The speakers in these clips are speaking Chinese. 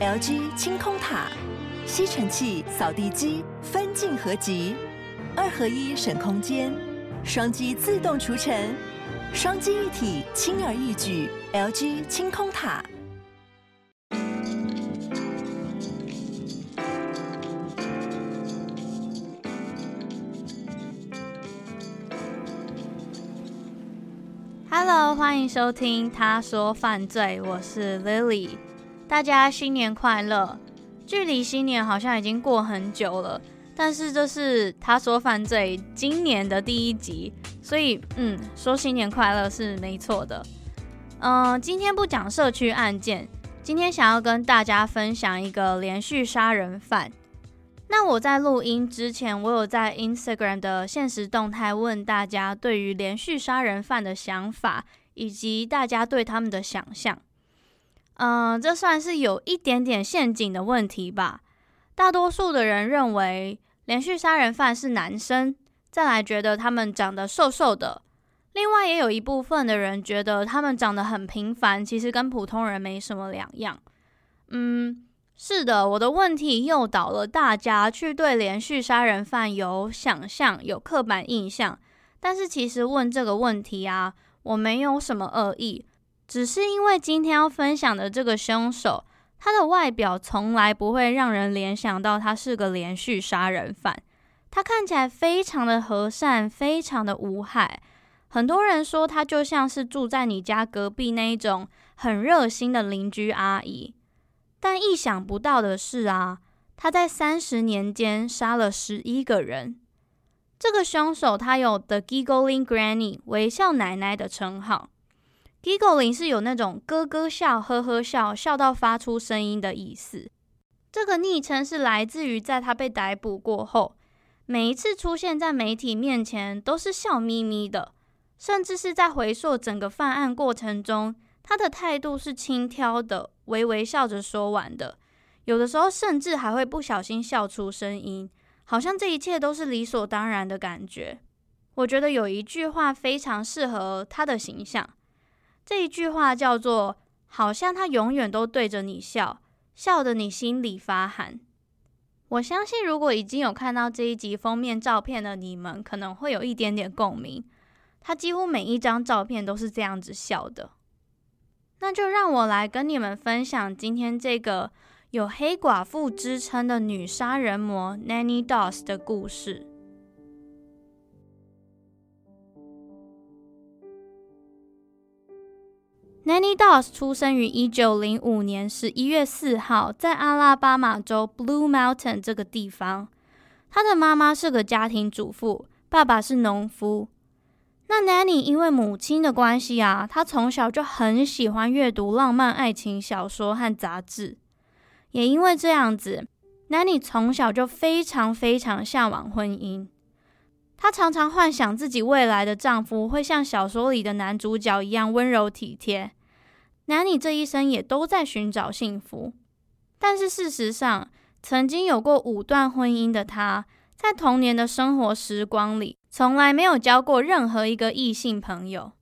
LG 清空塔，吸尘器、扫地机分镜合集，二合一省空间，双击自动除尘，双击一体轻而易举。LG 清空塔。Hello，欢迎收听《他说犯罪》，我是 Lily，大家新年快乐！距离新年好像已经过很久了，但是这是《他说犯罪》今年的第一集，所以嗯，说新年快乐是没错的。嗯、今天不讲社区案件，今天想要跟大家分享一个连续杀人犯。那我在录音之前，我有在 Instagram 的现实动态问大家对于连续杀人犯的想法，以及大家对他们的想象。嗯、这算是有一点点陷阱的问题吧。大多数的人认为连续杀人犯是男生，再来觉得他们长得瘦瘦的。另外也有一部分的人觉得他们长得很平凡，其实跟普通人没什么两样。嗯。是的，我的问题诱导了大家去对连续杀人犯有想象、有刻板印象。但是其实问这个问题啊，我没有什么恶意，只是因为今天要分享的这个凶手，他的外表从来不会让人联想到他是个连续杀人犯。他看起来非常的和善，非常的无害。很多人说他就像是住在你家隔壁那一种很热心的邻居阿姨。但意想不到的是啊，他在三十年间杀了十一个人。这个凶手他有 The Giggling Granny 微笑奶奶的称号。Giggling 是有那种咯咯笑、呵呵笑、笑到发出声音的意思。这个昵称是来自于在他被逮捕过后，每一次出现在媒体面前都是笑眯眯的，甚至是在回溯整个犯案过程中。他的态度是轻佻的，微微笑着说完的，有的时候甚至还会不小心笑出声音，好像这一切都是理所当然的感觉。我觉得有一句话非常适合他的形象，这一句话叫做“好像他永远都对着你笑，笑得你心里发寒”。我相信，如果已经有看到这一集封面照片的你们，可能会有一点点共鸣。他几乎每一张照片都是这样子笑的。那就让我来跟你们分享今天这个有黑寡妇之称的女杀人魔 Nanny Doss 的故事。Nanny Doss 出生于一九零五年十一月四号，在阿拉巴马州 Blue Mountain 这个地方。她的妈妈是个家庭主妇，爸爸是农夫。那 Nanny 因为母亲的关系啊，她从小就很喜欢阅读浪漫爱情小说和杂志。也因为这样子，Nanny 从小就非常非常向往婚姻。她常常幻想自己未来的丈夫会像小说里的男主角一样温柔体贴。Nanny 这一生也都在寻找幸福，但是事实上，曾经有过五段婚姻的她，在童年的生活时光里，从来没有交过任何一个异性朋友，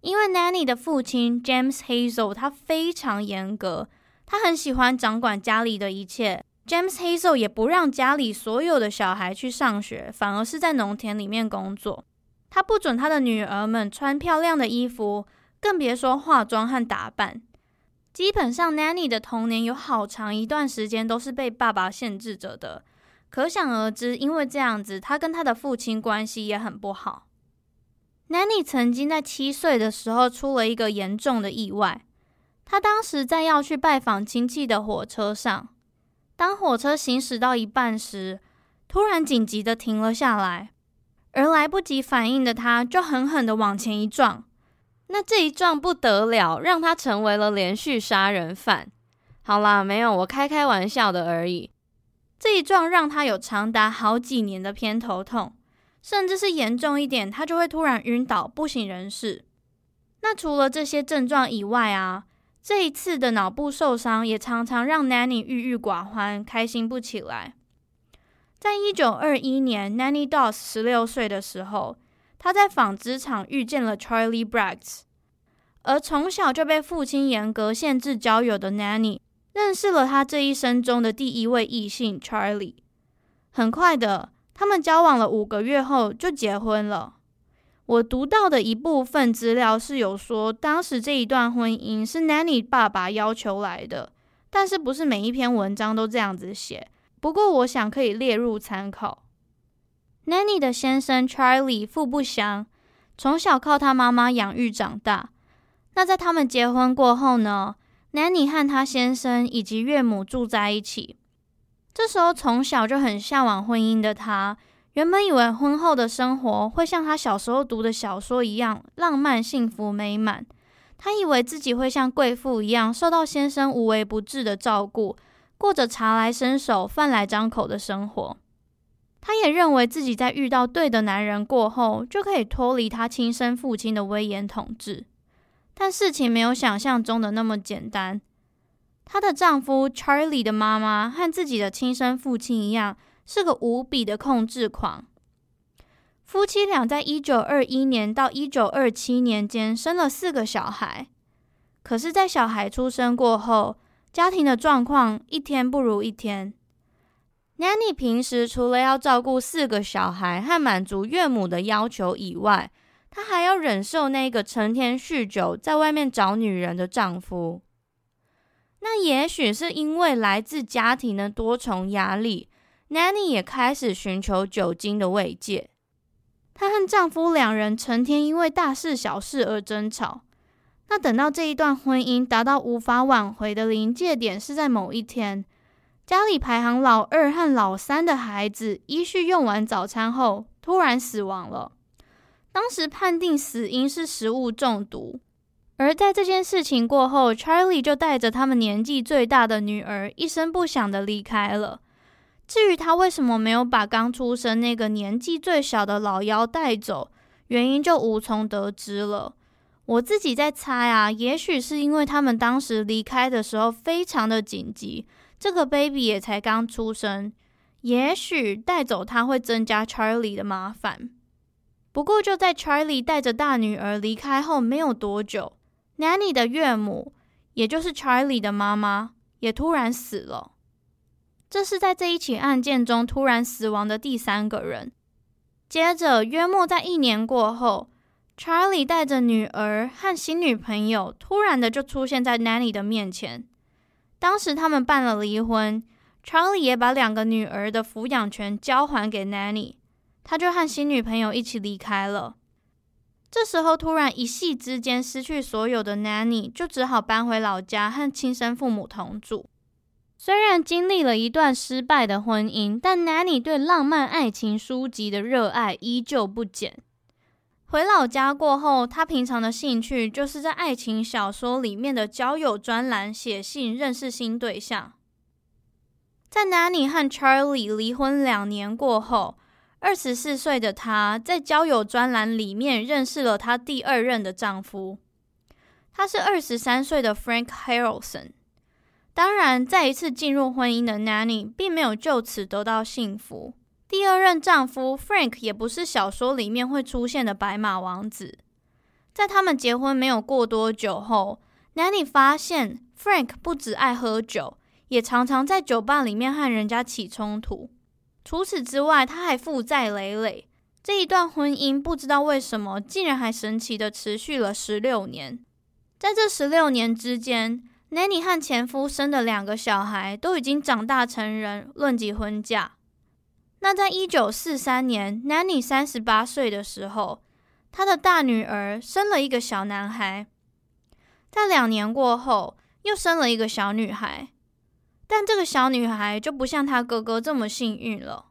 因为 Nanny 的父亲 James Hazel 他非常严格，他很喜欢掌管家里的一切。James Hazel 也不让家里所有的小孩去上学，反而是在农田里面工作。他不准他的女儿们穿漂亮的衣服，更别说化妆和打扮。基本上，Nanny 的童年有好长一段时间都是被爸爸限制着的。可想而知，因为这样子，他跟他的父亲关系也很不好。Nanny 曾经在七岁的时候出了一个严重的意外。他当时在要去拜访亲戚的火车上，当火车行驶到一半时，突然紧急的停了下来，而来不及反应的他，就狠狠的往前一撞。那这一撞不得了，让他成为了连续杀人犯。好啦，没有，我开开玩笑的而已。这一撞让他有长达好几年的偏头痛，甚至是严重一点，他就会突然晕倒不省人事。那除了这些症状以外啊，这一次的脑部受伤也常常让 Nanny 郁郁寡欢，开心不起来。在一九二一年，Nanny Doss 十六岁的时候，他在纺织厂遇见了 Charlie Braggs，而从小就被父亲严格限制交友的 Nanny。认识了他这一生中的第一位异性 Charlie。很快的，他们交往了五个月后就结婚了。我读到的一部分资料是有说，当时这一段婚姻是 Nanny 爸爸要求来的，但是不是每一篇文章都这样子写。不过，我想可以列入参考。Nanny 的先生 Charlie 父不详，从小靠他妈妈养育长大。那在他们结婚过后呢？Nanny 和他先生以及岳母住在一起。这时候，从小就很向往婚姻的他。原本以为婚后的生活会像他小时候读的小说一样浪漫、幸福、美满。他以为自己会像贵妇一样受到先生无微不至的照顾，过着茶来伸手、饭来张口的生活。他也认为自己在遇到对的男人过后，就可以脱离他亲生父亲的威严统治。但事情没有想象中的那么简单。她的丈夫 Charlie 的妈妈和自己的亲生父亲一样。是个无比的控制狂。夫妻俩在一九二一年到一九二七年间生了四个小孩，可是，在小孩出生过后，家庭的状况一天不如一天。Nanny 平时除了要照顾四个小孩和满足岳母的要求以外，她还要忍受那个成天酗酒、在外面找女人的丈夫。那也许是因为来自家庭的多重压力。Nanny 也开始寻求酒精的慰藉。她和丈夫两人成天因为大事小事而争吵。那等到这一段婚姻达到无法挽回的临界点，是在某一天，家里排行老二和老三的孩子依序用完早餐后突然死亡了。当时判定死因是食物中毒。而在这件事情过后，Charlie 就带着他们年纪最大的女儿一声不响地离开了。至于他为什么没有把刚出生那个年纪最小的老妖带走，原因就无从得知了。我自己在猜啊，也许是因为他们当时离开的时候非常的紧急，这个 baby 也才刚出生，也许带走他会增加 Charlie 的麻烦。不过就在 Charlie 带着大女儿离开后没有多久，Nanny 的岳母，也就是 Charlie 的妈妈，也突然死了。这是在这一起案件中突然死亡的第三个人。接着，约莫在一年过后，Charlie 带着女儿和新女朋友突然的就出现在 Nanny 的面前。当时他们办了离婚，Charlie 也把两个女儿的抚养权交还给 Nanny，他就和新女朋友一起离开了。这时候，突然一夕之间失去所有的 Nanny，就只好搬回老家和亲生父母同住。虽然经历了一段失败的婚姻，但 Nanny 对浪漫爱情书籍的热爱依旧不减。回老家过后，她平常的兴趣就是在爱情小说里面的交友专栏写信认识新对象。在 Nanny 和 Charlie 离婚两年过后，二十四岁的她在交友专栏里面认识了她第二任的丈夫，他是二十三岁的 Frank Harrelson。当然，再一次进入婚姻的 Nanny 并没有就此得到幸福。第二任丈夫 Frank 也不是小说里面会出现的白马王子。在他们结婚没有过多久后，Nanny 发现 Frank 不只爱喝酒，也常常在酒吧里面和人家起冲突。除此之外，他还负债累累。这一段婚姻不知道为什么竟然还神奇地持续了十六年。在这十六年之间，Nanny 和前夫生的两个小孩都已经长大成人，论及婚嫁。那在一九四三年，Nanny 三十八岁的时候，她的大女儿生了一个小男孩。在两年过后，又生了一个小女孩。但这个小女孩就不像她哥哥这么幸运了。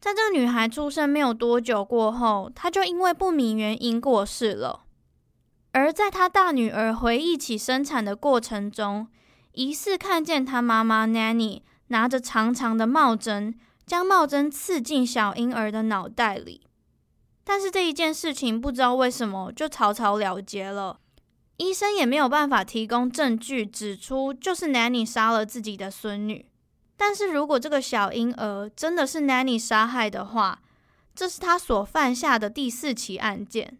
在这个女孩出生没有多久过后，她就因为不明原因过世了。而在他大女儿回忆起生产的过程中，疑似看见他妈妈 Nanny 拿着长长的帽针，将帽针刺进小婴儿的脑袋里。但是这一件事情不知道为什么就草草了结了，医生也没有办法提供证据指出就是 Nanny 杀了自己的孙女。但是如果这个小婴儿真的是 Nanny 杀害的话，这是他所犯下的第四起案件。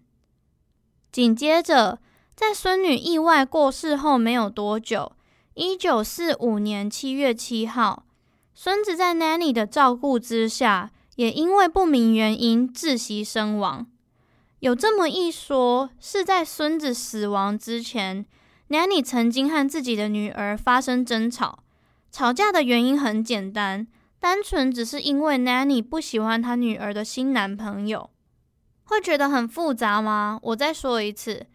紧接着，在孙女意外过世后没有多久，一九四五年七月七号，孙子在 Nanny 的照顾之下，也因为不明原因窒息身亡。有这么一说，是在孙子死亡之前，Nanny 曾经和自己的女儿发生争吵，吵架的原因很简单，单纯只是因为 Nanny 不喜欢她女儿的新男朋友。会觉得很复杂吗？我再说一次，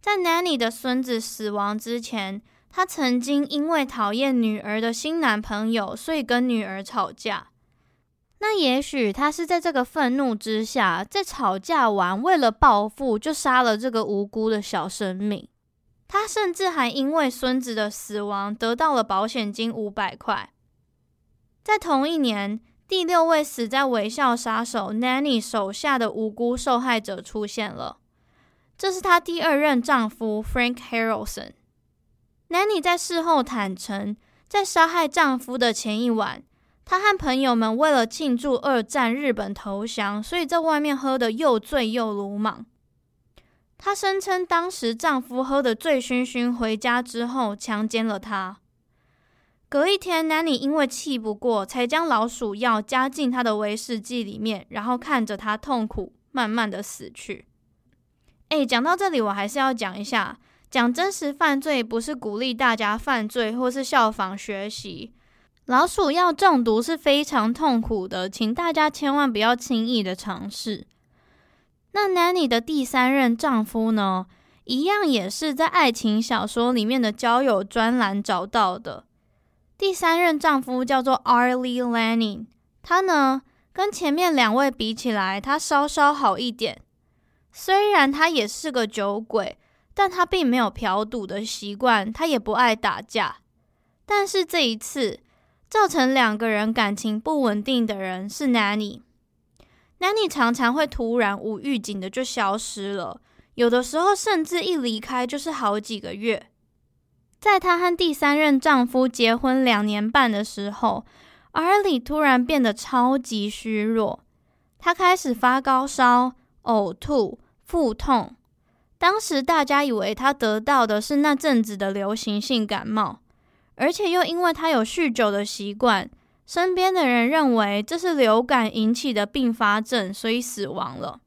在 Nanny 的孙子死亡之前。他曾经因为讨厌女儿的新男朋友，所以跟女儿吵架。那也许他是在这个愤怒之下，在吵架完，为了报复，就杀了这个无辜的小生命。他甚至还因为孙子的死亡得到了保险金五百块。在同一年，第六位死在微笑杀手 Nanny 手下的无辜受害者出现了，这是她第二任丈夫 Frank Harrelson。Nanny 在事后坦承，在杀害丈夫的前一晚，她和朋友们为了庆祝二战日本投降，所以在外面喝得又醉又鲁莽。她声称，当时丈夫喝得醉醺醺，回家之后强奸了她。隔一天，Nanny 因为气不过，才将老鼠药加进她的威士忌里面，然后看着她痛苦，慢慢的死去。哎，讲到这里，我还是要讲一下。讲真实犯罪不是鼓励大家犯罪或是效仿学习。老鼠药中毒是非常痛苦的，请大家千万不要轻易的尝试。那 Nanny 的第三任丈夫呢？一样也是在爱情小说里面的交友专栏找到的。第三任丈夫叫做 Arlie Lanning，他呢跟前面两位比起来，他稍稍好一点。虽然他也是个酒鬼。但他并没有嫖赌的习惯，他也不爱打架。但是这一次，造成两个人感情不稳定的人是 Nanny。Nanny 常常会突然无预警的就消失了，有的时候甚至一离开就是好几个月。在她和第三任丈夫结婚两年半的时候阿里突然变得超级虚弱，她开始发高烧、呕吐、腹痛。当时大家以为她得到的是那阵子的流行性感冒，而且又因为她有酗酒的习惯，身边的人认为这是流感引起的并发症，所以死亡了。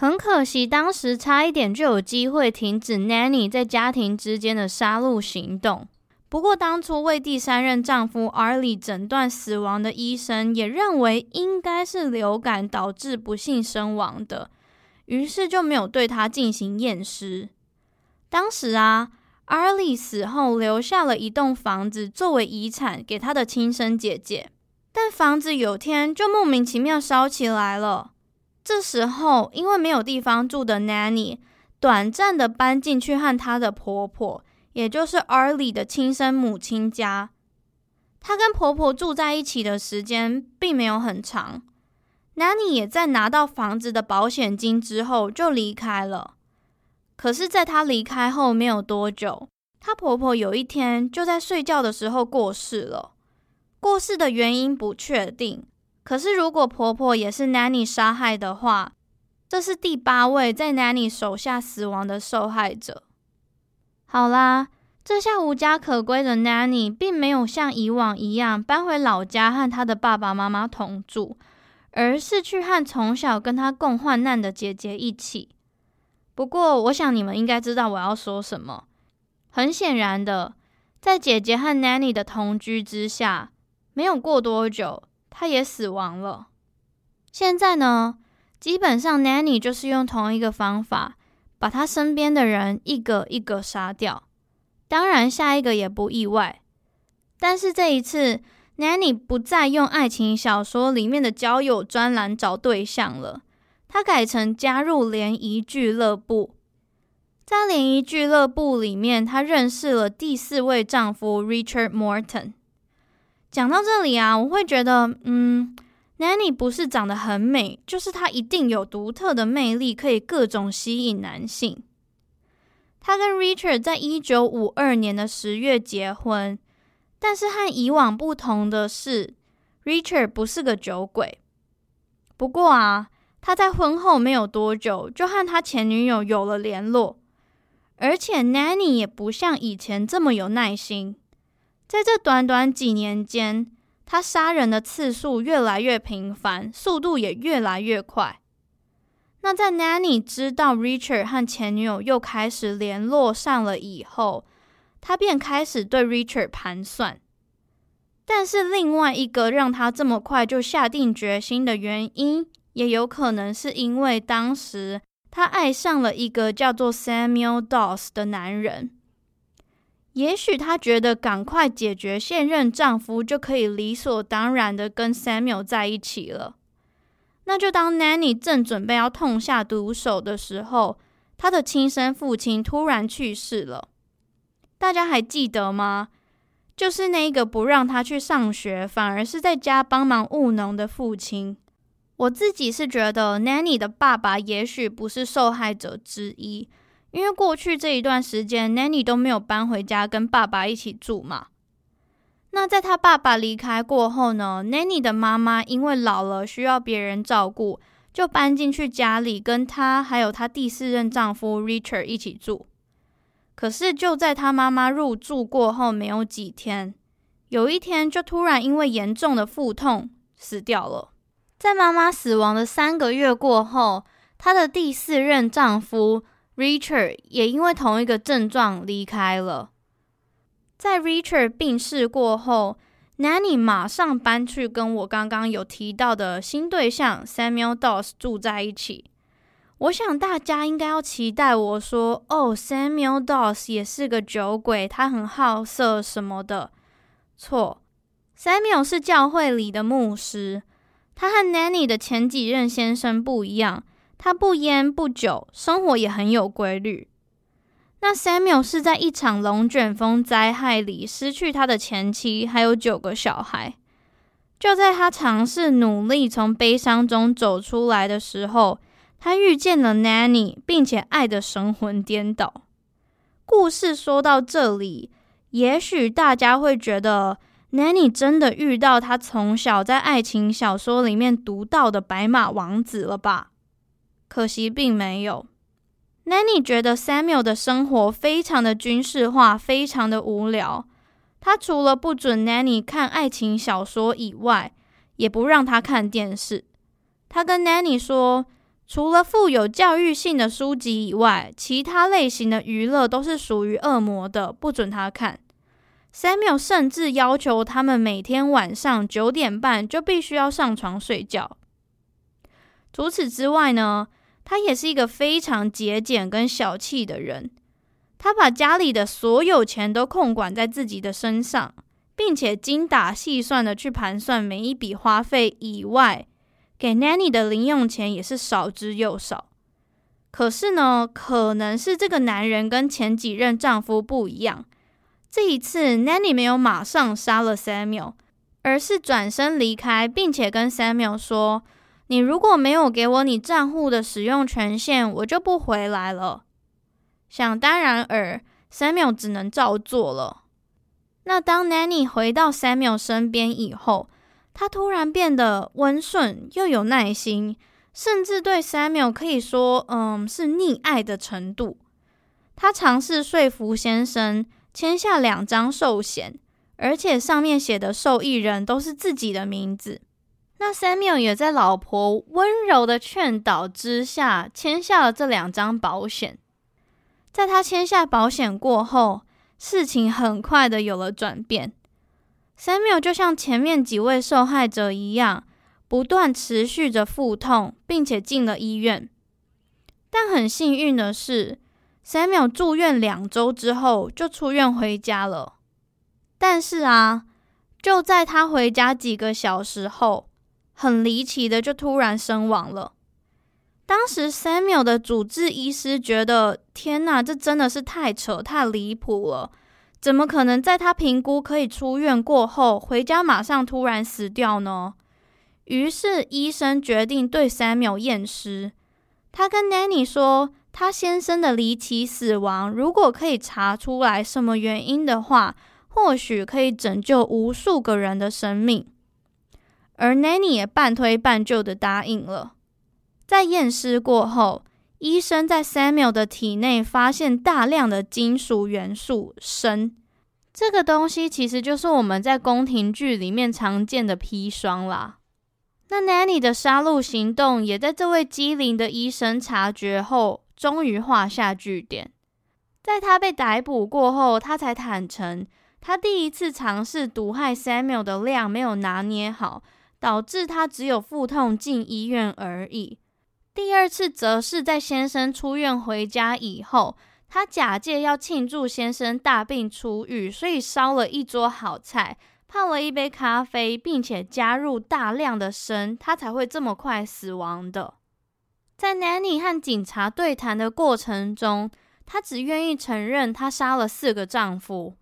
很可惜，当时差一点就有机会停止 Nanny 在家庭之间的杀戮行动。不过，当初为第三任丈夫 Arlie 诊断死亡的医生也认为应该是流感导致不幸身亡的。于是就没有对他进行验尸。当时啊，Arlie 死后留下了一栋房子作为遗产给他的亲生姐姐，但房子有天就莫名其妙烧起来了。这时候，因为没有地方住的 Nanny 短暂的搬进去和她的婆婆，也就是 Arlie 的亲生母亲家。她跟婆婆住在一起的时间并没有很长。Nanny 也在拿到房子的保险金之后就离开了。可是，在她离开后没有多久，她婆婆有一天就在睡觉的时候过世了。过世的原因不确定。可是，如果婆婆也是 Nanny 杀害的话，这是第八位在 Nanny 手下死亡的受害者。好啦，这下无家可归的 Nanny 并没有像以往一样搬回老家和她的爸爸妈妈同住。而是去和从小跟他共患难的姐姐一起。不过，我想你们应该知道我要说什么。很显然的，在姐姐和 Nanny 的同居之下，没有过多久，她也死亡了。现在呢，基本上 Nanny 就是用同一个方法，把她身边的人一个一个杀掉。当然，下一个也不意外。但是这一次，Nanny 不再用爱情小说里面的交友专栏找对象了，她改成加入联谊俱乐部。在联谊俱乐部里面，她认识了第四位丈夫 Richard Morton。讲到这里啊，我会觉得，嗯，Nanny 不是长得很美，就是她一定有独特的魅力，可以各种吸引男性。她跟 Richard 在一九五二年的十月结婚。但是和以往不同的是，Richard 不是个酒鬼。不过啊，他在婚后没有多久就和他前女友有了联络，而且 Nanny 也不像以前这么有耐心。在这短短几年间，他杀人的次数越来越频繁，速度也越来越快。那在 Nanny 知道 Richard 和前女友又开始联络上了以后，他便开始对 Richard 盘算。但是另外一个让他这么快就下定决心的原因，也有可能是因为当时他爱上了一个叫做 Samuel Dawes 的男人。也许她觉得赶快解决现任丈夫，就可以理所当然的跟 Samuel 在一起了。那就当 Nanny 正准备要痛下毒手的时候，她的亲生父亲突然去世了。大家还记得吗？就是那个不让她去上学，反而是在家帮忙务农的父亲。我自己是觉得 Nanny 的爸爸也许不是受害者之一。因为过去这一段时间，Nanny 都没有搬回家跟爸爸一起住嘛。那在他爸爸离开过后呢，Nanny 的妈妈因为老了需要别人照顾，就搬进去家里跟他还有他第四任丈夫 Richard 一起住。可是就在他妈妈入住过后没有几天，有一天就突然因为严重的腹痛死掉了。在妈妈死亡的三个月过后，她的第四任丈夫。Richard 也因为同一个症状离开了。在 Richard 病逝过后，Nanny 马上搬去跟我刚刚有提到的新对象 Samuel Dawes 住在一起。我想大家应该要期待我说：“哦，Samuel Dawes 也是个酒鬼，他很好色什么的。”错，Samuel 是教会里的牧师，他和 Nanny 的前几任先生不一样。他不烟不酒，生活也很有规律。那 Samuel 是在一场龙卷风灾害里失去他的前妻，还有九个小孩。就在他尝试努力从悲伤中走出来的时候，他遇见了 Nanny，并且爱得神魂颠倒。故事说到这里，也许大家会觉得 Nanny 真的遇到他从小在爱情小说里面读到的白马王子了吧？可惜并没有。Nanny 觉得 Samuel 的生活非常的军事化，非常的无聊。他除了不准 Nanny 看爱情小说以外，也不让他看电视。他跟 Nanny 说，除了富有教育性的书籍以外，其他类型的娱乐都是属于恶魔的，不准他看。Samuel 甚至要求他们每天晚上九点半就必须要上床睡觉。除此之外呢，他也是一个非常节俭跟小气的人，他把家里的所有钱都控管在自己的身上，并且精打细算的去盘算每一笔花费以外，给 Nanny 的零用钱也是少之又少。可是呢，可能是这个男人跟前几任丈夫不一样，这一次 Nanny 没有马上杀了 Samuel，而是转身离开，并且跟 Samuel 说。你如果没有给我你账户的使用权限，我就不回来了。想当然尔，Samuel 只能照做了。那当 Nanny 回到 Samuel 身边以后，他突然变得温顺又有耐心，甚至对 Samuel 可以说，嗯，是溺爱的程度。他尝试说服先生签下两张寿险，而且上面写的受益人都是自己的名字。那 Samuel 也在老婆温柔的劝导之下签下了这两张保险。在他签下保险过后，事情很快的有了转变。Samuel 就像前面几位受害者一样，不断持续着腹痛，并且进了医院。但很幸运的是，Samuel 住院两周之后就出院回家了。但是啊，就在他回家几个小时后，很离奇的，就突然身亡了。当时 Samuel 的主治医师觉得，天哪，这真的是太扯、太离谱了！怎么可能在他评估可以出院过后，回家马上突然死掉呢？于是医生决定对 Samuel 验尸。他跟 Nanny 说，他先生的离奇死亡，如果可以查出来什么原因的话，或许可以拯救无数个人的生命。而 Nanny 也半推半就的答应了。在验尸过后，医生在 Samuel 的体内发现大量的金属元素砷，这个东西其实就是我们在宫廷剧里面常见的砒霜啦。那 Nanny 的杀戮行动也在这位机灵的医生察觉后，终于画下句点。在他被逮捕过后，他才坦诚，他第一次尝试毒害 Samuel 的量没有拿捏好，导致他只有腹痛进医院而已。第二次则是在先生出院回家以后，他假借要庆祝先生大病初愈，所以烧了一桌好菜。泡了一杯咖啡，并且加入大量的砷，他才会这么快死亡的。在 Nanny 和警察对谈的过程中，她只愿意承认她杀了四个丈夫。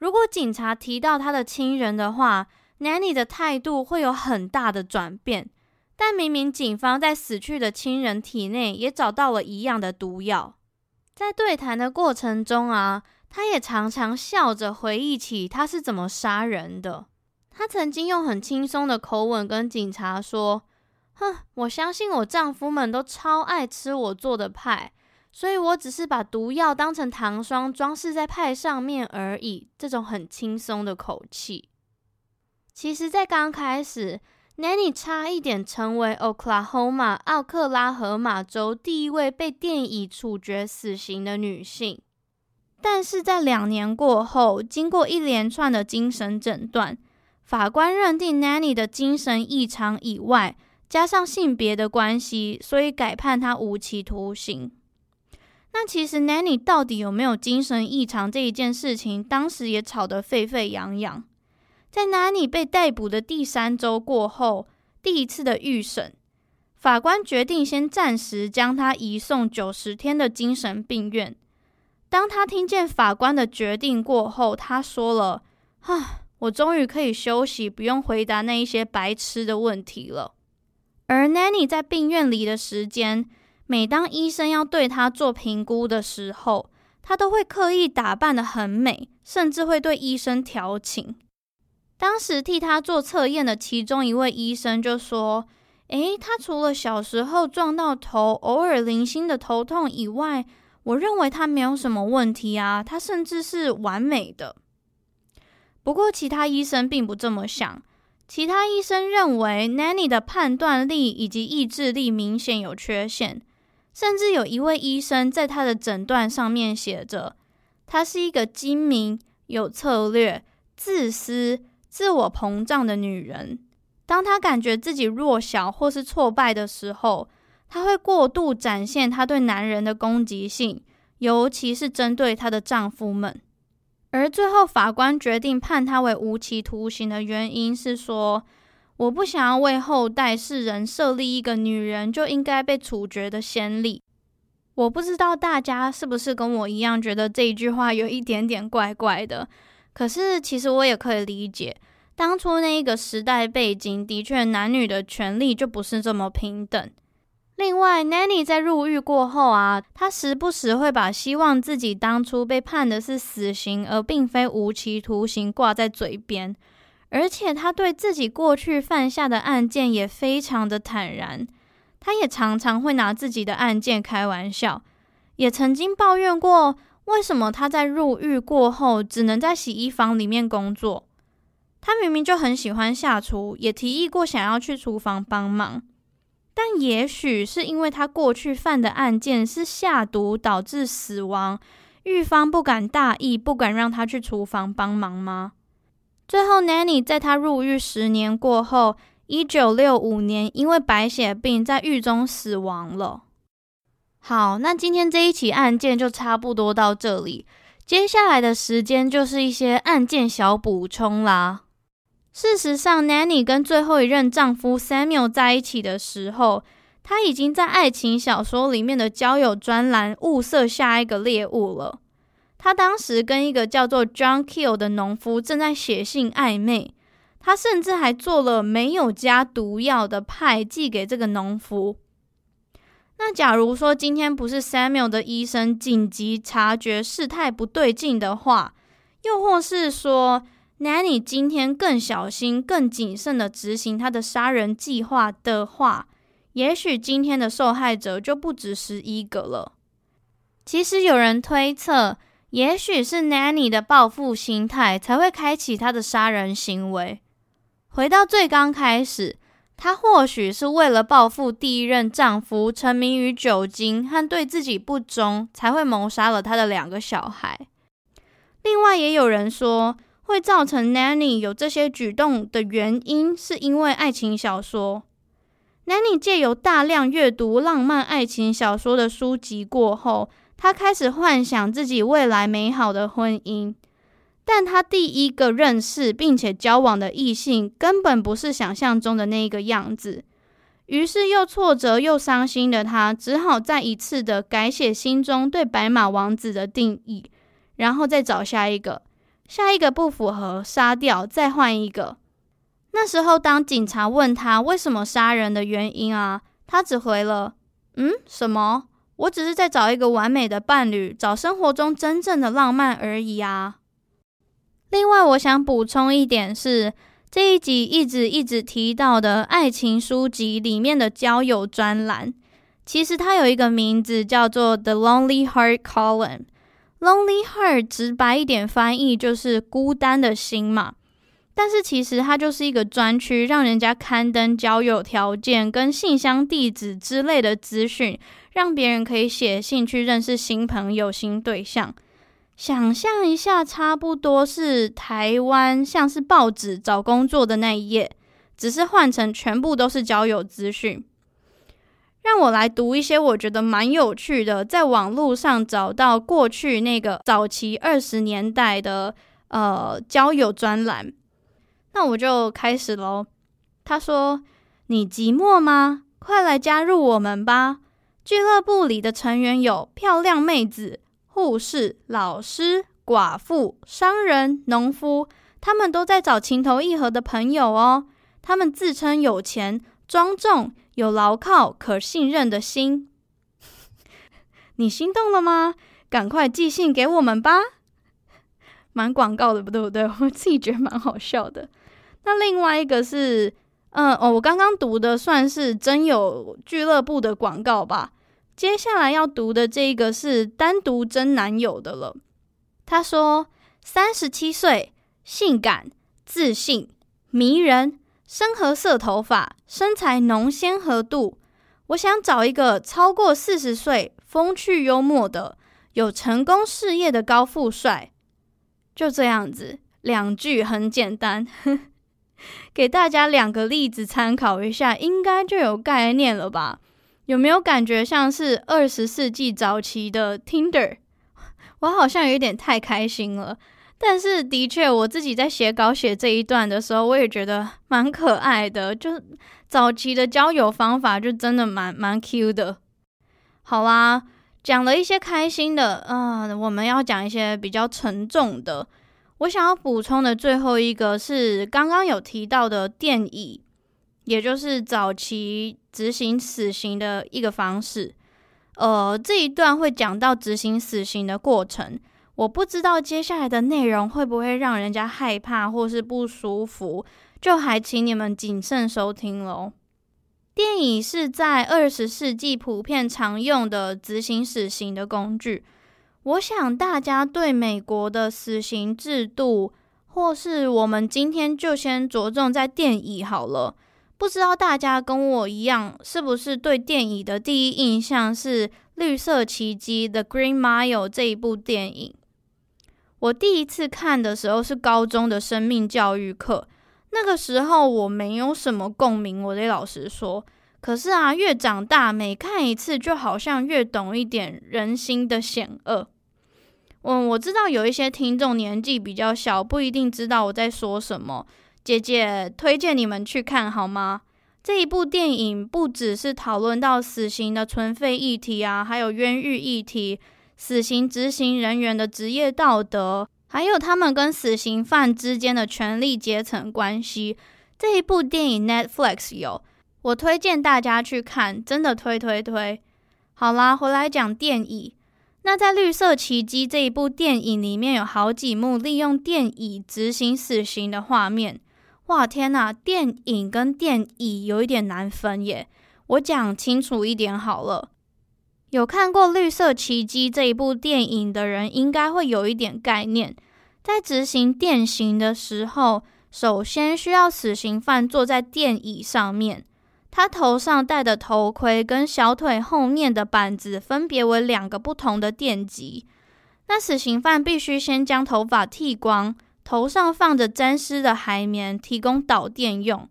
如果警察提到她的亲人的话，Nanny 的态度会有很大的转变。但明明警方在死去的亲人体内也找到了一样的毒药。在对谈的过程中啊。他也常常笑着回忆起他是怎么杀人的。他曾经用很轻松的口吻跟警察说：“哼，我相信我丈夫们都超爱吃我做的派，所以我只是把毒药当成糖霜装饰在派上面而已。”这种很轻松的口气。其实，在刚开始，Nanny 差一点成为 Oklahoma 奥克拉荷马州第一位被电椅处决死刑的女性。但是在两年过后，经过一连串的精神诊断，法官认定 Nanny 的精神异常以外，加上性别的关系，所以改判她无期徒刑。那其实 Nanny 到底有没有精神异常这一件事情，当时也吵得沸沸扬扬。在 Nanny 被逮捕的第三周过后，第一次的预审，法官决定先暂时将她移送九十天的精神病院。当他听见法官的决定过后，他说了：“啊，我终于可以休息，不用回答那一些白痴的问题了。”而 Nanny 在病院里的时间，每当医生要对他做评估的时候，他都会刻意打扮得很美，甚至会对医生调情。当时替他做测验的其中一位医生就说：“诶，他除了小时候撞到头，偶尔零星的头痛以外，”我认为他没有什么问题啊，他甚至是完美的。不过，其他医生并不这么想。其他医生认为 Nanny 的判断力以及意志力明显有缺陷，甚至有一位医生在他的诊断上面写着：“他是一个精明、有策略、自私、自我膨胀的女人。当她感觉自己弱小或是挫败的时候。”她会过度展现她对男人的攻击性，尤其是针对她的丈夫们。而最后，法官决定判她为无期徒刑的原因是说：“我不想要为后代世人设立一个女人就应该被处决的先例。”我不知道大家是不是跟我一样觉得这一句话有一点点怪怪的。可是，其实我也可以理解，当初那一个时代背景的确，男女的权利就不是这么平等。另外，Nanny 在入狱过后啊，她时不时会把希望自己当初被判的是死刑，而并非无期徒刑挂在嘴边，而且她对自己过去犯下的案件也非常的坦然。她也常常会拿自己的案件开玩笑，也曾经抱怨过为什么他在入狱过后只能在洗衣房里面工作。他明明就很喜欢下厨，也提议过想要去厨房帮忙。但也许是因为他过去犯的案件是下毒导致死亡，狱方不敢大意，不敢让他去厨房帮忙吗？最后，Nanny 在他入狱十年过后，一九六五年因为白血病在狱中死亡了。好，那今天这一起案件就差不多到这里，接下来的时间就是一些案件小补充啦。事实上，Nanny 跟最后一任丈夫 Samuel 在一起的时候，她已经在爱情小说里面的交友专栏物色下一个猎物了。她当时跟一个叫做 John Keel 的农夫正在写信暧昧，她甚至还做了没有加毒药的派寄给这个农夫。那假如说今天不是 Samuel 的医生紧急察觉事态不对劲的话，又或是说，Nanny 今天更小心、更谨慎地执行她的杀人计划的话，也许今天的受害者就不止十一个了。其实有人推测，也许是 Nanny 的报复心态才会开启她的杀人行为。回到最刚开始，她或许是为了报复第一任丈夫沉迷于酒精和对自己不忠，才会谋杀了她的两个小孩。另外，也有人说，会造成 Nanny 有这些举动的原因，是因为爱情小说。Nanny 借由大量阅读浪漫爱情小说的书籍过后，她开始幻想自己未来美好的婚姻。但他第一个认识并且交往的异性，根本不是想象中的那个样子。于是又挫折又伤心的他，只好再一次的改写心中对白马王子的定义，然后再找下一个，下一个不符合，杀掉，再换一个。那时候，当警察问他为什么杀人的原因啊，他只回了：“嗯，什么？我只是在找一个完美的伴侣，找生活中真正的浪漫而已啊。”另外，我想补充一点是，这一集一直一直提到的爱情书籍里面的交友专栏，其实它有一个名字叫做 The Lonely Heart Column。Lonely Heart 直白一点翻译就是孤单的心嘛。但是其实它就是一个专区，让人家刊登交友条件跟信箱地址之类的资讯，让别人可以写信去认识新朋友、新对象。想象一下，差不多是台湾像是报纸找工作的那一页，只是换成全部都是交友资讯。让我来读一些我觉得蛮有趣的，在网络上找到过去那个早期二十年代的呃交友专栏。那我就开始喽。他说：“你寂寞吗？快来加入我们吧！俱乐部里的成员有漂亮妹子、护士、老师、寡妇、商人、农夫，他们都在找情投意合的朋友哦。他们自称有钱、庄重、有牢靠、可信任的心。你心动了吗？赶快寄信给我们吧！蛮广告的，不对不对？我自己觉得蛮好笑的。”那另外一个是，嗯哦，我刚刚读的算是真有俱乐部的广告吧。接下来要读的这个是单独真男友的了。他说，三十七岁，性感、自信、迷人，深褐色头发，身材浓纤和度。我想找一个超过四十岁、风趣幽默的、有成功事业的高富帅。就这样子，两句很简单。给大家两个例子参考一下，应该就有概念了吧？有没有感觉像是二十世纪早期的 Tinder？我好像有点太开心了，但是的确，我自己在写稿写这一段的时候，我也觉得蛮可爱的。就早期的交友方法，就真的蛮蛮 Q 的。好啦，讲了一些开心的，啊、呃，我们要讲一些比较沉重的。我想要补充的最后一个是刚刚有提到的电椅，也就是早期执行死刑的一个方式。呃，这一段会讲到执行死刑的过程，我不知道接下来的内容会不会让人家害怕或是不舒服，就还请你们谨慎收听喽。电椅是在二十世纪普遍常用的执行死刑的工具。我想大家对美国的死刑制度，或是我们今天就先着重在电椅好了。不知道大家跟我一样，是不是对电影的第一印象是《绿色奇迹》（The Green Mile） 这一部电影？我第一次看的时候是高中的生命教育课，那个时候我没有什么共鸣，我得老实说。可是啊，越长大，每看一次，就好像越懂一点人心的险恶。嗯，我知道有一些听众年纪比较小，不一定知道我在说什么。姐姐推荐你们去看好吗？这一部电影不只是讨论到死刑的存废议题啊，还有冤狱议题、死刑执行人员的职业道德，还有他们跟死刑犯之间的权力阶层关系。这一部电影 Netflix 有。我推荐大家去看，真的推推推。好啦，回来讲电椅。那在《绿色奇迹》这一部电影里面，有好几幕利用电椅执行死刑的画面。哇，天哪！电影跟电椅有一点难分耶。我讲清楚一点好了。有看过《绿色奇迹》这一部电影的人，应该会有一点概念。在执行电刑的时候，首先需要死刑犯坐在电椅上面，他头上戴的头盔跟小腿后面的板子分别为两个不同的电极。那死刑犯必须先将头发剃光，头上放着沾湿的海绵，提供导电用。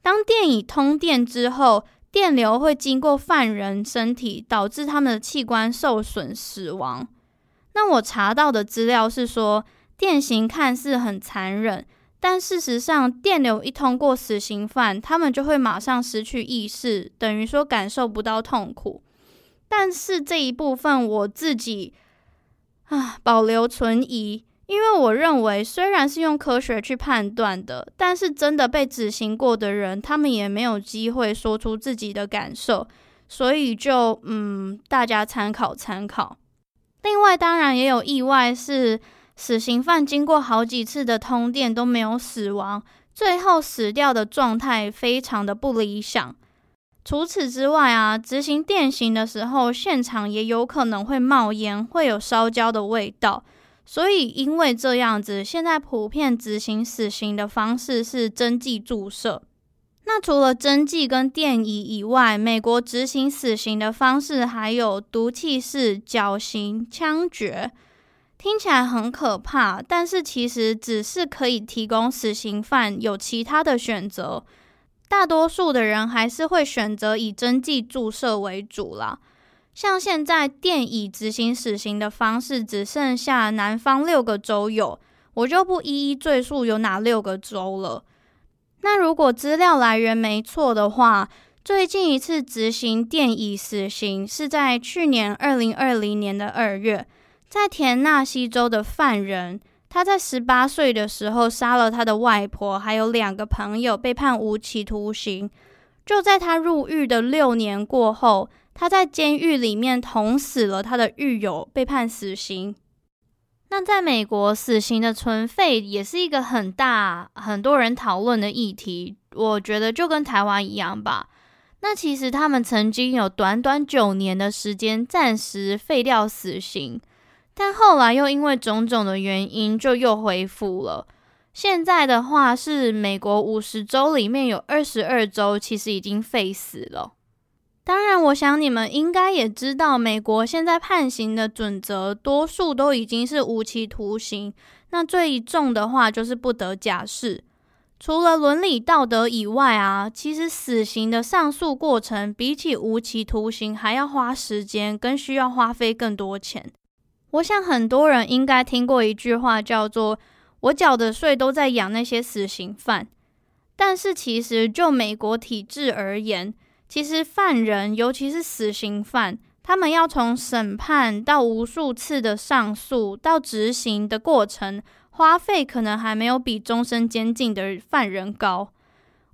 当电椅通电之后，电流会经过犯人身体，导致他们的器官受损死亡。那我查到的资料是说，电刑看似很残忍，但事实上，电流一通过死刑犯，他们就会马上失去意识，等于说感受不到痛苦。但是这一部分我自己啊保留存疑，因为我认为虽然是用科学去判断的，但是真的被执行过的人，他们也没有机会说出自己的感受，所以就嗯，大家参考参考。另外，当然也有意外，是死刑犯经过好几次的通电都没有死亡，最后死掉的状态非常的不理想。除此之外啊，执行电刑的时候，现场也有可能会冒烟，会有烧焦的味道。所以，因为这样子，现在普遍执行死刑的方式是针剂注射。那除了针剂跟电椅以外，美国执行死刑的方式还有毒气室、绞刑、枪决，听起来很可怕，但是其实只是可以提供死刑犯有其他的选择。大多数的人还是会选择以针剂注射为主啦。像现在电椅执行死刑的方式只剩下南方六个州有，我就不一一赘述有哪六个州了。那如果资料来源没错的话，最近一次执行电椅死刑是在去年二零二零年的二月，在田纳西州的犯人，他在十八岁的时候杀了他的外婆，还有两个朋友，被判无期徒刑。就在他入狱的六年过后，他在监狱里面捅死了他的狱友，被判死刑。那在美国，死刑的存废也是一个很大、很多人讨论的议题。我觉得就跟台湾一样吧。那其实他们曾经有短短九年的时间暂时废掉死刑，但后来又因为种种的原因，就又恢复了。现在的话是美国五十州里面有二十二州其实已经废死了。当然，我想你们应该也知道，美国现在判刑的准则，多数都已经是无期徒刑。那最重的话就是不得假释。除了伦理道德以外啊，其实死刑的上诉过程比起无期徒刑还要花时间，跟需要花费更多钱。我想很多人应该听过一句话，叫做“我缴的税都在养那些死刑犯”。但是其实就美国体制而言，其实犯人，尤其是死刑犯，他们要从审判到无数次的上诉到执行的过程，花费可能还没有比终身监禁的犯人高。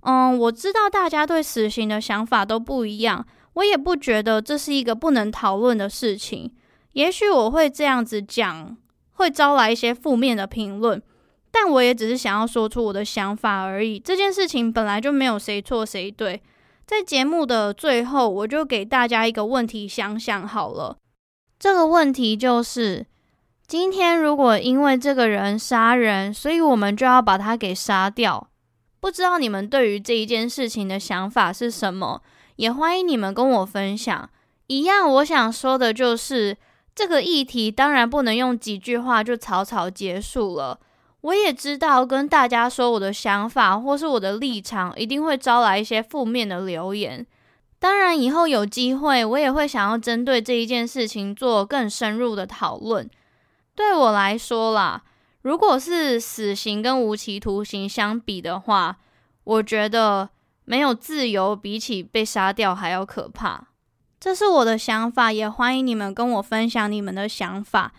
嗯，我知道大家对死刑的想法都不一样，我也不觉得这是一个不能讨论的事情。也许我会这样子讲，会招来一些负面的评论，但我也只是想要说出我的想法而已。这件事情本来就没有谁错谁对。在节目的最后，我就给大家一个问题想想好了。这个问题就是：今天如果因为这个人杀人，所以我们就要把他给杀掉。不知道你们对于这一件事情的想法是什么？也欢迎你们跟我分享。一样，我想说的就是，这个议题当然不能用几句话就草草结束了。我也知道跟大家说我的想法或是我的立场，一定会招来一些负面的留言。当然，以后有机会，我也会想要针对这一件事情做更深入的讨论。对我来说啦，如果是死刑跟无期徒刑相比的话，我觉得没有自由比起被杀掉还要可怕。这是我的想法，也欢迎你们跟我分享你们的想法。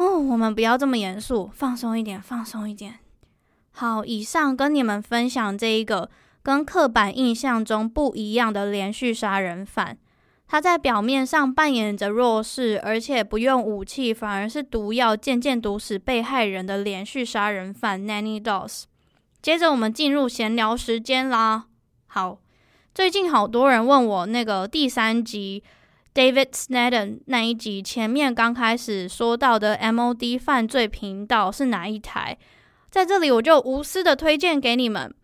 哦，我们不要这么严肃，放松一点，放松一点。好，以上跟你们分享这一个跟刻板印象中不一样的连续杀人犯。他在表面上扮演着弱势，而且不用武器，反而是毒药渐渐毒死被害人的连续杀人犯 Nanny Dolls。接着我们进入闲聊时间啦。好，最近好多人问我那个第三集。David Sneddon 那一集前面刚开始说到的 MOD 犯罪频道是哪一台，在这里我就无私的推荐给你们。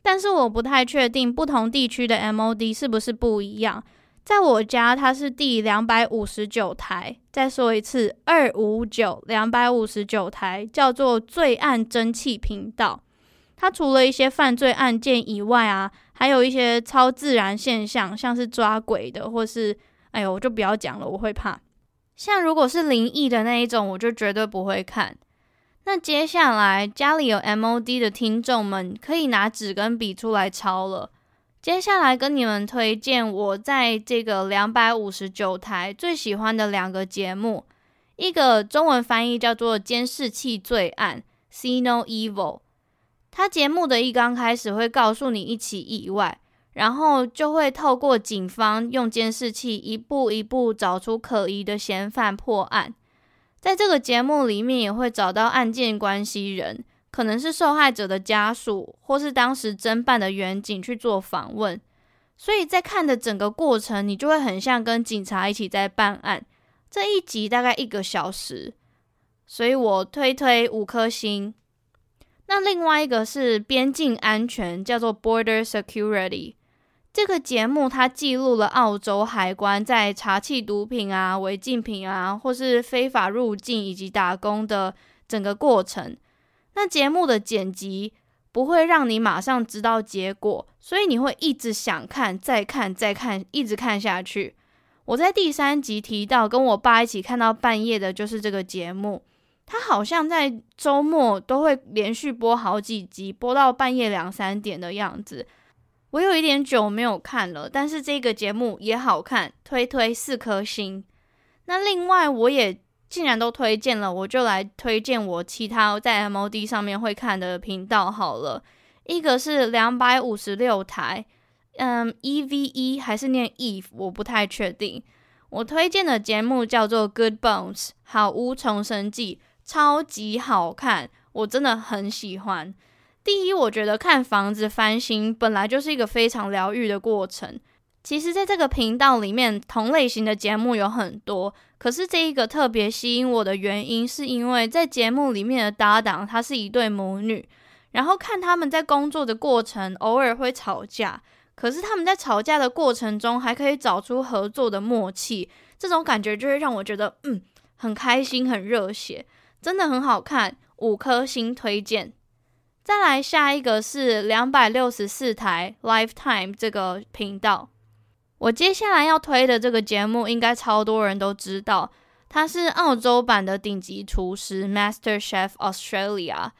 但是我不太确定不同地区的 MOD 是不是不一样。在我家，它是第两百五十九台。再说一次，二五九两百五十九台叫做罪案蒸汽频道。它除了一些犯罪案件以外啊，还有一些超自然现象，像是抓鬼的，或是哎呦，我就不要讲了，我会怕。像如果是灵异的那一种，我就绝对不会看。那接下来家里有 MOD 的听众们，可以拿纸跟笔出来抄了。接下来跟你们推荐我在这个两百五十九台最喜欢的两个节目，一个中文翻译叫做《监视器罪案》（See No Evil）。它节目的一刚开始会告诉你一起意外，然后就会透过警方用监视器一步一步找出可疑的嫌犯破案。在这个节目里面也会找到案件关系人。可能是受害者的家属，或是当时侦办的员警去做访问，所以在看的整个过程，你就会很像跟警察一起在办案。这一集大概一个小时，所以我推推五颗星。那另外一个是边境安全，叫做 Border Security。这个节目它记录了澳洲海关在查缉毒品啊、违禁品啊，或是非法入境以及打工的整个过程。那节目的剪辑不会让你马上知道结果，所以你会一直想看、再看、再看，一直看下去。我在第三集提到跟我爸一起看到半夜的，就是这个节目。他好像在周末都会连续播好几集，播到半夜两三点的样子。我有一点久没有看了，但是这个节目也好看，推推四颗星。那另外我也。既然都推荐了，我就来推荐我其他在 MOD 上面会看的频道好了。一个是两百五十六台，嗯，EVE 还是念 Eve，我不太确定。我推荐的节目叫做《Good Bones》，好屋重生记，超级好看，我真的很喜欢。第一，我觉得看房子翻新本来就是一个非常疗愈的过程。其实，在这个频道里面，同类型的节目有很多。可是，这一个特别吸引我的原因，是因为在节目里面的搭档，她是一对母女。然后看他们在工作的过程，偶尔会吵架。可是他们在吵架的过程中，还可以找出合作的默契。这种感觉就会让我觉得，嗯，很开心，很热血，真的很好看。五颗星推荐。再来下一个是两百六十四台 Lifetime 这个频道。我接下来要推的这个节目，应该超多人都知道，它是澳洲版的顶级厨师 Master Chef Australia。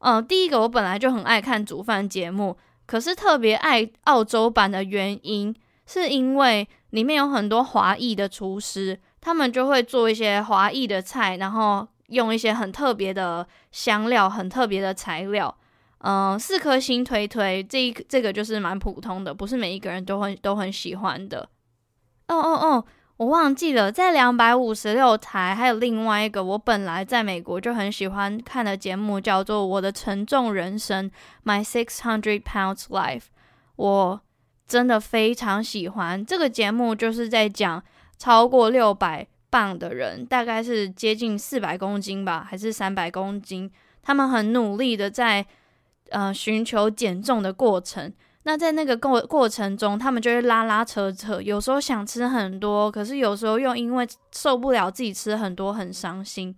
嗯，第一个我本来就很爱看煮饭节目，可是特别爱澳洲版的原因，是因为里面有很多华裔的厨师，他们就会做一些华裔的菜，然后用一些很特别的香料、很特别的材料。嗯，四颗星推推，这一这个就是蛮普通的，不是每一个人都很都很喜欢的。哦哦哦，我忘记了，在两百五十六台还有另外一个我本来在美国就很喜欢看的节目，叫做《我的沉重人生》（My Six Hundred Pounds Life）。我真的非常喜欢这个节目，就是在讲超过六百磅的人，大概是接近四百公斤吧，还是三百公斤，他们很努力的在。呃，寻求减重的过程。那在那个过过程中，他们就会拉拉扯扯，有时候想吃很多，可是有时候又因为受不了自己吃很多，很伤心。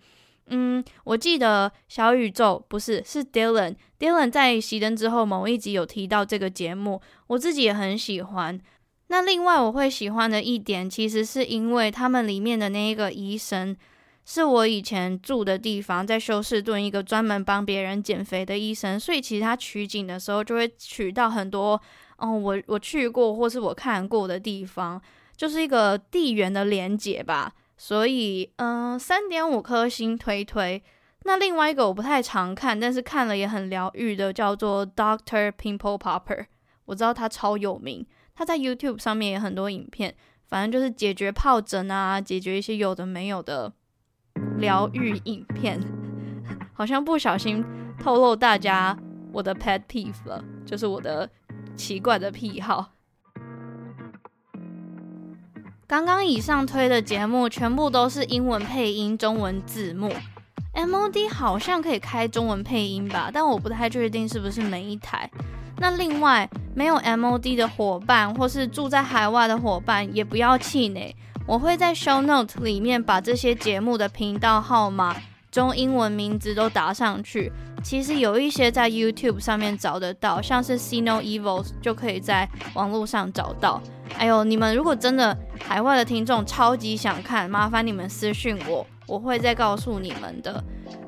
嗯，我记得小宇宙不是，是 Dylan，Dylan 在熄灯之后某一集有提到这个节目，我自己也很喜欢。那另外我会喜欢的一点，其实是因为他们里面的那一个医生。是我以前住的地方，在休斯顿一个专门帮别人减肥的医生，所以其实他取景的时候就会取到很多，哦，我我去过或是我看过的地方，就是一个地缘的连结吧。所以，嗯、呃，三点五颗星推推。那另外一个我不太常看，但是看了也很疗愈的，叫做 Doctor Pimple Popper。我知道他超有名，他在 YouTube 上面也很多影片，反正就是解决疱疹啊，解决一些有的没有的。疗愈影片，好像不小心透露大家我的 pet peeve 了，就是我的奇怪的癖好。刚刚以上推的节目全部都是英文配音、中文字幕。MOD 好像可以开中文配音吧，但我不太确定是不是每一台。那另外没有 MOD 的伙伴，或是住在海外的伙伴，也不要气馁。我会在 Show Note 里面把这些节目的频道号码、中英文名字都打上去。其实有一些在 YouTube 上面找得到，像是 See No Evils 就可以在网络上找到。哎呦，你们如果真的海外的听众超级想看，麻烦你们私信我，我会再告诉你们的。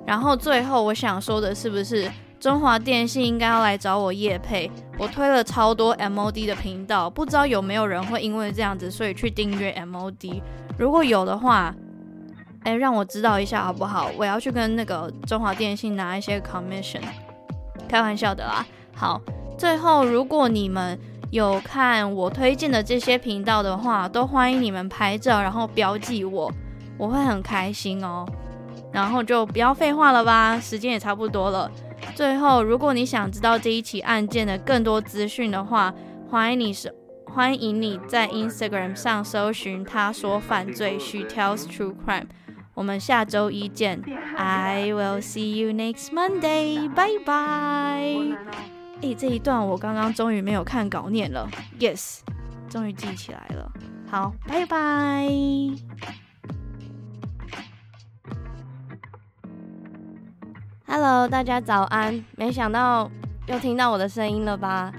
然后最后我想说的是，不是中华电信应该要来找我业配？我推了超多 MOD 的频道，不知道有没有人会因为这样子，所以去订阅 MOD？如果有的话，哎，让我知道一下好不好？我要去跟那个中华电信拿一些 commission，开玩笑的啦。好，最后如果你们有看我推荐的这些频道的话，都欢迎你们拍照，然后标记我，我会很开心哦。然后就不要废话了吧，时间也差不多了。最后，如果你想知道这一起案件的更多资讯的话，欢迎你是欢迎你在 Instagram 上搜寻他说犯罪，She tells true crime。我们下周一见，I will see you next Monday，拜拜。诶，这一段我刚刚终于没有看稿念了，Yes，终于记起来了。好，拜拜。Hello，大家早安。没想到又听到我的声音了吧？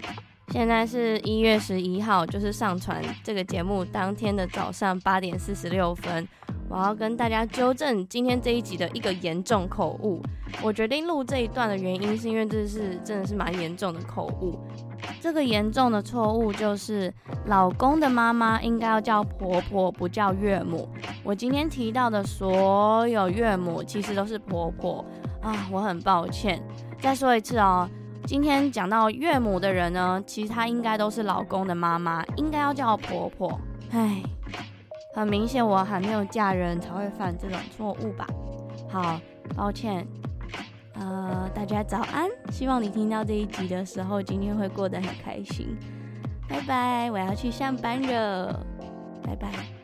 现在是一月十一号，就是上传这个节目当天的早上八点四十六分。我要跟大家纠正今天这一集的一个严重口误。我决定录这一段的原因，是因为这是真的是蛮严重的口误。这个严重的错误就是，老公的妈妈应该要叫婆婆，不叫岳母。我今天提到的所有岳母，其实都是婆婆啊，我很抱歉。再说一次哦，今天讲到岳母的人呢，其实她应该都是老公的妈妈，应该要叫婆婆。唉。很明显，我还没有嫁人才会犯这种错误吧？好，抱歉。呃，大家早安，希望你听到这一集的时候，今天会过得很开心。拜拜，我要去上班了。拜拜。